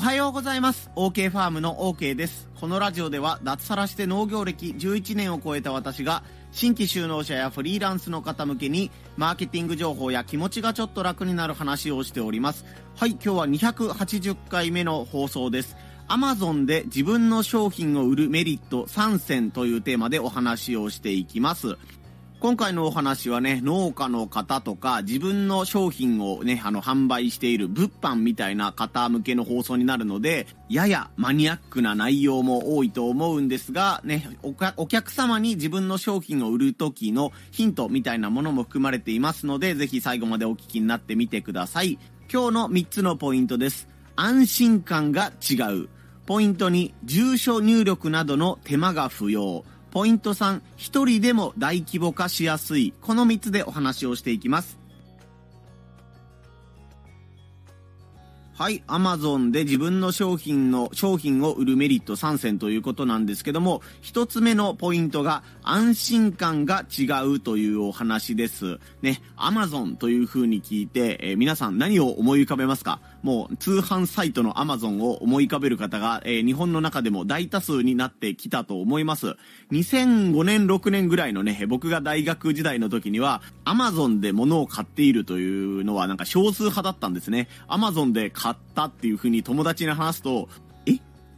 はようございます。OK ファームの OK です。このラジオでは脱サラして農業歴11年を超えた私が新規就農者やフリーランスの方向けにマーケティング情報や気持ちがちょっと楽になる話をしております。はい、今日は280回目の放送です。Amazon で自分の商品を売るメリット3選というテーマでお話をしていきます。今回のお話はね、農家の方とか、自分の商品をね、あの、販売している物販みたいな方向けの放送になるので、ややマニアックな内容も多いと思うんですが、ね、お客様に自分の商品を売る時のヒントみたいなものも含まれていますので、ぜひ最後までお聞きになってみてください。今日の3つのポイントです。安心感が違う。ポイント2、住所入力などの手間が不要。ポイント3、一人でも大規模化しやすい。この3つでお話をしていきます。はい、アマゾンで自分の商品の、商品を売るメリット3選ということなんですけども、一つ目のポイントが安心感が違うというお話です。ね、アマゾンという風に聞いて、えー、皆さん何を思い浮かべますか？もう通販サイトの Amazon を思い浮かべる方が、えー、日本の中でも大多数になってきたと思います。2005年、6年ぐらいのね、僕が大学時代の時には、Amazon で物を買っているというのはなんか少数派だったんですね。Amazon で買ったっていう風に友達に話すと、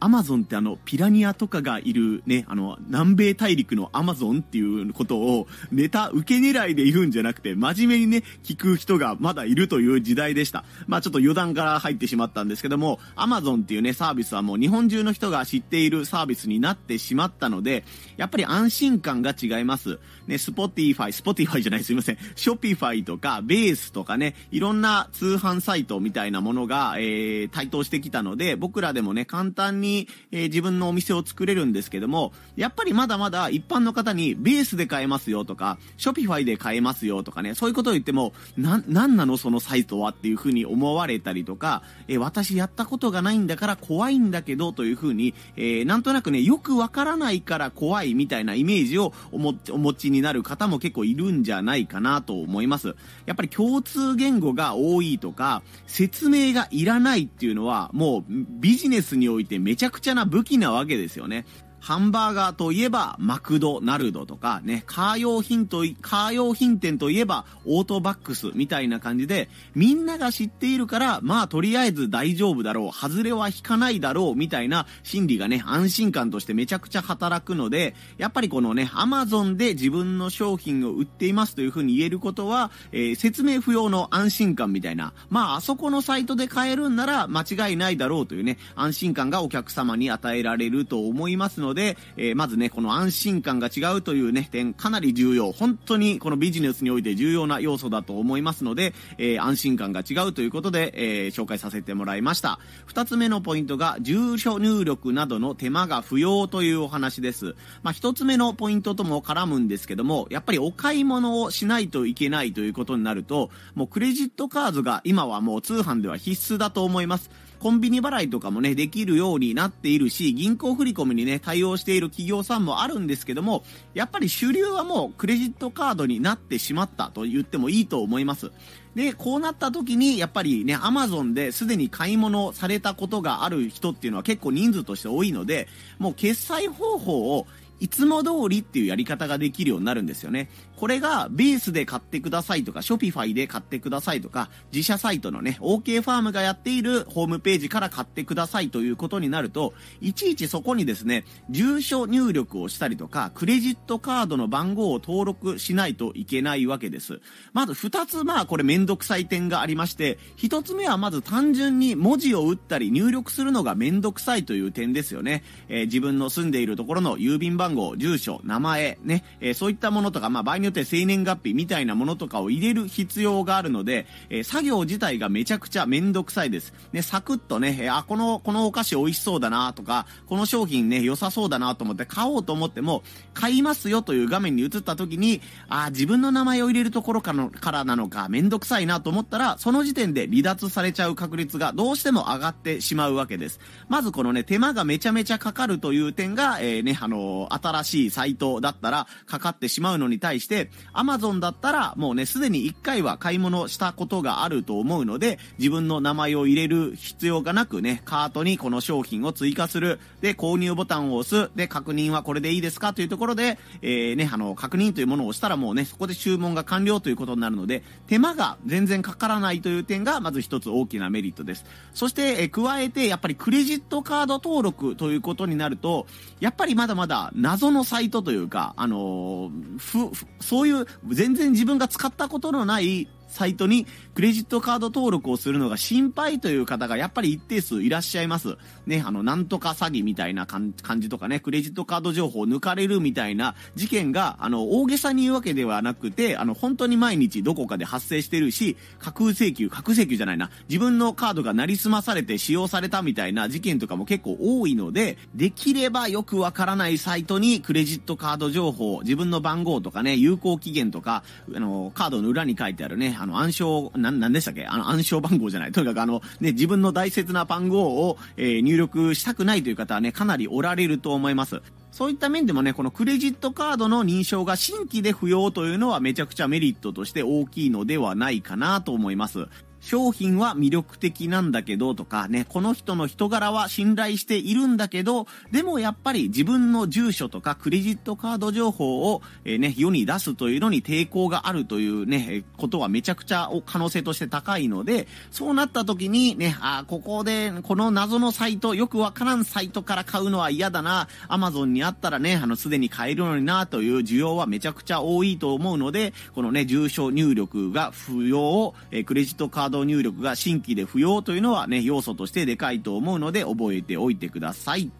アマゾンってあの、ピラニアとかがいるね、あの、南米大陸のアマゾンっていうことを、ネタ、受け狙いで言うんじゃなくて、真面目にね、聞く人がまだいるという時代でした。まあちょっと余談から入ってしまったんですけども、アマゾンっていうね、サービスはもう日本中の人が知っているサービスになってしまったので、やっぱり安心感が違います。ね、 Spotify、Spotify じゃないすいません。 Shopify とか、ベースとかね、いろんな通販サイトみたいなものが、えー、台頭してきたので、僕らでもね、簡単に、えー、自分のお店を作れるんですけども、やっぱりまだまだ一般の方にベースで買えますよとか、 Shopify で買えますよとかね、そういうことを言っても、な、なんなのそのサイトはっていう風に思われたりとか、えー、私やったことがないんだから怖いんだけどという風に、えー、なんとなくね、よくわからないから怖いみたいなイメージをおもお持ちになる方も結構いるんじゃないかなと思います。やっぱり共通言語が多いとか、説明がいらないっていうのは、もうビジネスにおいてめちゃちゃくちゃな武器なわけですよね。ハンバーガーといえばマクドナルドとかね、カー用品と、カー用品店といえばオートバックスみたいな感じで、みんなが知っているから、まあとりあえず大丈夫だろう、外れは引かないだろうみたいな心理がね、安心感としてめちゃくちゃ働くので、やっぱりこのね、アマゾンで自分の商品を売っていますというふうに言えることは、えー、説明不要の安心感みたいな、まああそこのサイトで買えるんなら間違いないだろうというね、安心感がお客様に与えられると思いますので、で、えー、まずね、この安心感が違うというね、点、かなり重要。本当にこのビジネスにおいて重要な要素だと思いますので、えー、安心感が違うということで、えー、紹介させてもらいました。二つ目のポイントが、住所入力などの手間が不要というお話です。まあ、一つ目のポイントとも絡むんですけども、やっぱりお買い物をしないといけないということになると、もうクレジットカードが今はもう通販では必須だと思います。コンビニ払いとかもね、できるようになっているし、銀行振込にね、対応している企業さんもあるんですけども、やっぱり主流はもうクレジットカードになってしまったと言ってもいいと思います。で、こうなった時に、やっぱりね、アマゾンですでに買い物されたことがある人っていうのは結構人数として多いので、もう決済方法をいつも通りっていうやり方ができるようになるんですよね。これがベースで買ってくださいとか、ショピファイで買ってくださいとか、自社サイトのね、OK ファームがやっているホームページから買ってくださいということになると、いちいちそこにですね、住所入力をしたりとか、クレジットカードの番号を登録しないといけないわけです。まず二つまあこれめんどくさい点がありまして、一つ目はまず単純に文字を打ったり入力するのがめんどくさいという点ですよね。えー、自分の住んでいるところの郵便番号、住所、名前、ね、えー、そういったものとか、まあ場合によて生年月日みたいなものとかを入れる必要があるので、えー、作業自体がめちゃくちゃめんどくさいです。ね、サクッとね、えー、あ、この、このお菓子美味しそうだなとか、この商品ね、良さそうだなと思って買おうと思っても、買いますよという画面に映った時に、あ、自分の名前を入れるところかのからなのか、めんどくさいなと思ったら、その時点で離脱されちゃう確率がどうしても上がってしまうわけです。まずこのね、手間がめちゃめちゃかかるという点が、えー、ね、あの新しいサイトだったらかかってしまうのに対して、Amazon だったらもうね、すでに1回は買い物したことがあると思うので、自分の名前を入れる必要がなくね、カートにこの商品を追加する。で、購入ボタンを押す。で、確認はこれでいいですかというところで、えー、ね、あの、確認というものを押したらもうね、そこで注文が完了ということになるので、手間が全然かからないという点が、まず一つ大きなメリットです。そして、え加えて、やっぱりクレジットカード登録ということになると、やっぱりまだまだ謎のサイトというか、あのー、ふ、そういう全然自分が使ったことのないサイトにクレジットカード登録をするのが心配という方がやっぱり一定数いらっしゃいます。ね、あの、なんとか詐欺みたいな感じとかね、クレジットカード情報を抜かれるみたいな事件が、あの、大げさに言うわけではなくて、あの、本当に毎日どこかで発生してるし、架空請求、架空請求じゃないな、自分のカードがなりすまされて使用されたみたいな事件とかも結構多いので、できればよくわからないサイトにクレジットカード情報、自分の番号とかね、有効期限とか、あの、カードの裏に書いてあるね、あの、暗証、な、なんでしたっけ？あの、暗証番号じゃない。とにかくあの、ね、自分の大切な番号を、えー、入力したくないという方はね、かなりおられると思います。そういった面でもね、このクレジットカードの認証が新規で不要というのはめちゃくちゃメリットとして大きいのではないかなと思います。商品は魅力的なんだけどとかね、この人の人柄は信頼しているんだけど、でもやっぱり自分の住所とかクレジットカード情報を、えー、ね、世に出すというのに抵抗があるというね、ことはめちゃくちゃ可能性として高いので、そうなった時にね、あ、ここでこの謎のサイト、よくわからんサイトから買うのは嫌だな、アマゾンにあったらね、あの、すでに買えるのにな、という需要はめちゃくちゃ多いと思うので、このね、住所入力が不要、えー、クレジットカードド入力が新規で不要というのはね、要素としてでかいと思うので覚えておいてください。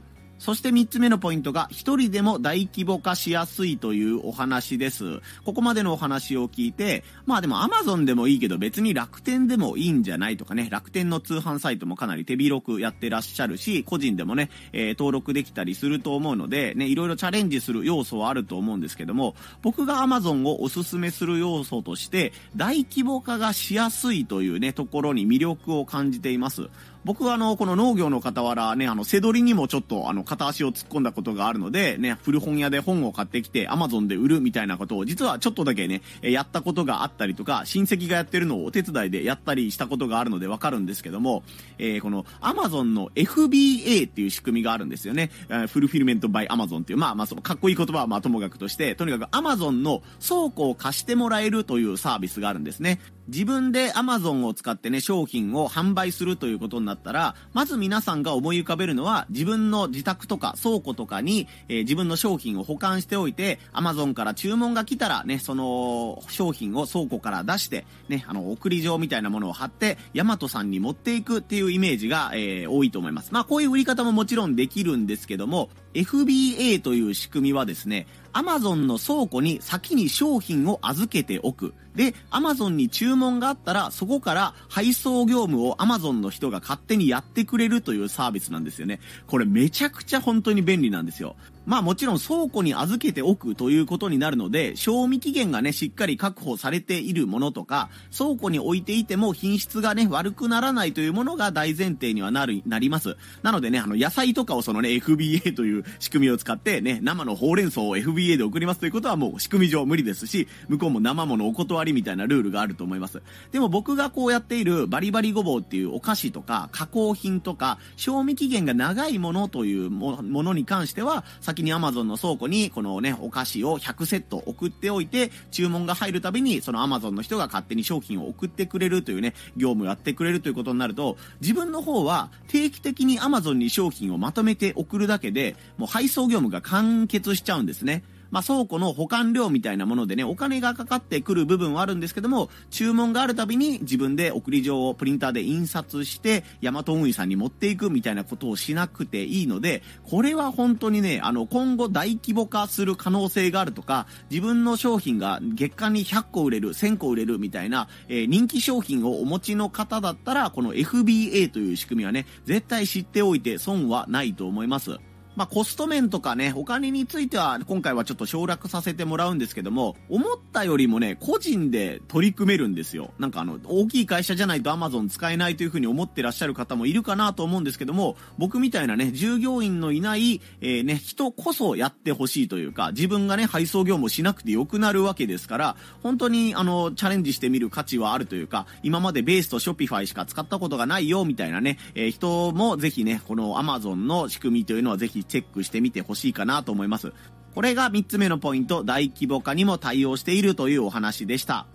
そして3つ目のポイントが、一人でも大規模化しやすいというお話です。ここまでのお話を聞いて、まあでも Amazon でもいいけど別に楽天でもいいんじゃないとかね、楽天の通販サイトもかなり手広くやってらっしゃるし、個人でもね、えー、登録できたりすると思うので、ね、いろいろチャレンジする要素はあると思うんですけども、僕が Amazon をおすすめする要素として、大規模化がしやすいというね、ところに魅力を感じています。僕はあの、この農業の傍らね、あの、背取りにもちょっとあの、片足を突っ込んだことがあるので、ね、古本屋で本を買ってきて、アマゾンで売るみたいなことを、実はちょっとだけね、やったことがあったりとか、親戚がやってるのをお手伝いでやったりしたことがあるのでわかるんですけども、えー、この、アマゾンの FBA っていう仕組みがあるんですよね。フルフィルメントバイアマゾンっていう、まあまあその、かっこいい言葉はまあともかくとして、とにかくアマゾンの倉庫を貸してもらえるというサービスがあるんですね。自分で Amazon を使ってね、商品を販売するということになったら、まず皆さんが思い浮かべるのは、自分の自宅とか倉庫とかに、えー、自分の商品を保管しておいて、Amazon から注文が来たらね、その商品を倉庫から出して、ね、あの、送り状みたいなものを貼って、ヤマトさんに持っていくっていうイメージが、えー、多いと思います。まあ、こういう売り方ももちろんできるんですけども、FBA という仕組みはですね、アマゾンの倉庫に先に商品を預けておく。で、アマゾンに注文があったら、そこから配送業務をアマゾンの人が勝手にやってくれるというサービスなんですよね。これめちゃくちゃ本当に便利なんですよ。まあもちろん倉庫に預けておくということになるので、賞味期限がね、しっかり確保されているものとか、倉庫に置いていても品質がね、悪くならないというものが大前提にはなる、なります。なのでね、あの、野菜とかをそのね、FBA という仕組みを使ってね、生のほうれん草を FBA で送りますということはもう仕組み上無理ですし、向こうも生ものお断りみたいなルールがあると思います。でも僕がこうやっているバリバリごぼうっていうお菓子とか、加工品とか、賞味期限が長いものというものに関しては、先に Amazon の倉庫にこのね、お菓子を100セット送っておいて、注文が入るたびにその Amazon の人が勝手に商品を送ってくれるというね、業務をやってくれるということになると、自分の方は定期的に Amazon に商品をまとめて送るだけで、もう配送業務が完結しちゃうんですね。まあ、倉庫の保管料みたいなものでね、お金がかかってくる部分はあるんですけども、注文があるたびに自分で送り状をプリンターで印刷して、ヤマト運輸さんに持っていくみたいなことをしなくていいので、これは本当にね、あの、今後大規模化する可能性があるとか、自分の商品が月間に100個売れる、1000個売れるみたいな、えー、人気商品をお持ちの方だったら、この FBA という仕組みはね、絶対知っておいて損はないと思います。まあ、コスト面とかね、お金については今回はちょっと省略させてもらうんですけども、思ったよりもね、個人で取り組めるんですよ。なんかあの、大きい会社じゃないと Amazon 使えないというふうに思ってらっしゃる方もいるかなと思うんですけども、僕みたいなね、従業員のいない、えー、ね、人こそやってほしいというか、自分がね、配送業務しなくてよくなるわけですから、本当にあの、チャレンジしてみる価値はあるというか、今までベースと Shopify しか使ったことがないよ、みたいなね、えー、人もぜひね、この Amazon の仕組みというのはぜひチェックしてみてほしいかなと思います。これが3つ目のポイント、大規模化にも対応しているというお話でした。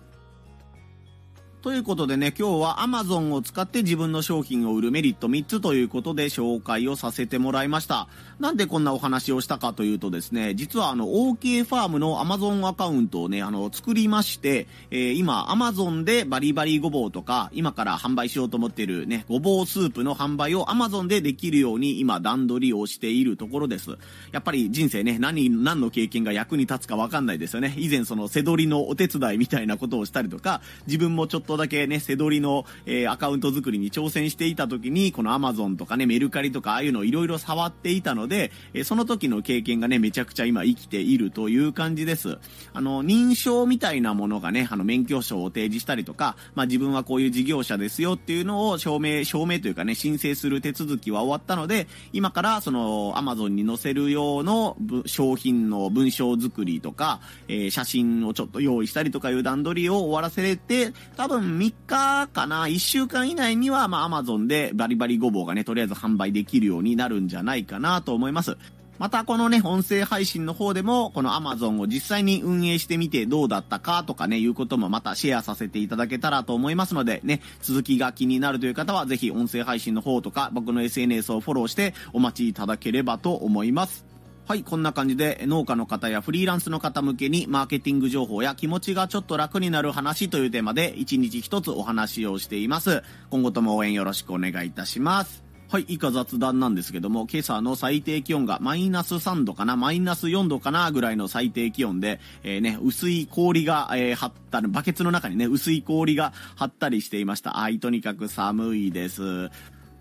ということでね、今日は Amazon を使って自分の商品を売るメリット3つということで紹介をさせてもらいました。なんでこんなお話をしたかというとですね、実はあの OK ファームの Amazon アカウントをね、あの作りまして、えー、今 Amazon でバリバリごぼうとか、今から販売しようと思っているね、ごぼうスープの販売を Amazon でできるように今段取りをしているところです。やっぱり人生ね、何、何の経験が役に立つかわかんないですよね。以前その背取りのお手伝いみたいなことをしたりとか、自分もちょっととだけね、背取りの、えー、アカウント作りに挑戦していた時に、この Amazon とかね、メルカリとかああいうのをいろいろ触っていたので、えー、その時の経験がね、めちゃくちゃ今生きているという感じです。あの、認証みたいなものがね、あの、免許証を提示したりとか、まあ、自分はこういう事業者ですよっていうのを証明、証明というかね、申請する手続きは終わったので、今からその Amazon に載せる用の商品の文章作りとか、えー、写真をちょっと用意したりとかいう段取りを終わらせれて、多分3日かな、1週間以内には、まあ、Amazon でバリバリごぼうがね、とりあえず販売できるようになるんじゃないかなと思います。またこのね、音声配信の方でも、この Amazon を実際に運営してみてどうだったかとかね、いうこともまたシェアさせていただけたらと思いますので、ね、続きが気になるという方は、ぜひ音声配信の方とか、僕の SNS をフォローしてお待ちいただければと思います。はい、こんな感じで農家の方やフリーランスの方向けにマーケティング情報や気持ちがちょっと楽になる話というテーマで1日1つお話をしています。今後とも応援よろしくお願いいたします。はい、以下雑談なんですけども、今朝の最低気温がマイナス3度かな、マイナス4度かなぐらいの最低気温で、えー、ね、薄い氷が、えー、張った、バケツの中にね、薄い氷が張ったりしていました。あい、とにかく寒いです。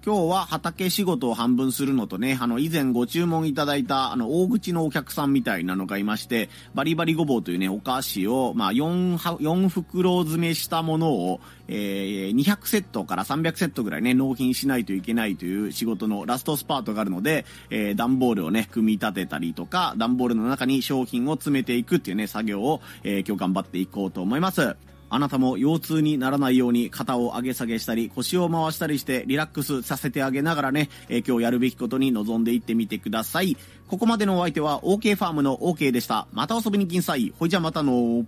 今日は畑仕事を半分するのとね、あの、以前ご注文いただいた、あの、大口のお客さんみたいなのがいまして、バリバリごぼうというね、お菓子を、まあ、4、4袋詰めしたものを、えー、200セットから300セットぐらいね、納品しないといけないという仕事のラストスパートがあるので、えー、段ボールをね、組み立てたりとか、段ボールの中に商品を詰めていくっていうね、作業を、えー、今日頑張っていこうと思います。あなたも腰痛にならないように肩を上げ下げしたり腰を回したりしてリラックスさせてあげながらね、えー、今日やるべきことに臨んでいってみてください。ここまでのお相手は OK ファームの OK でした。また遊びに来んさい。ほいじゃまたの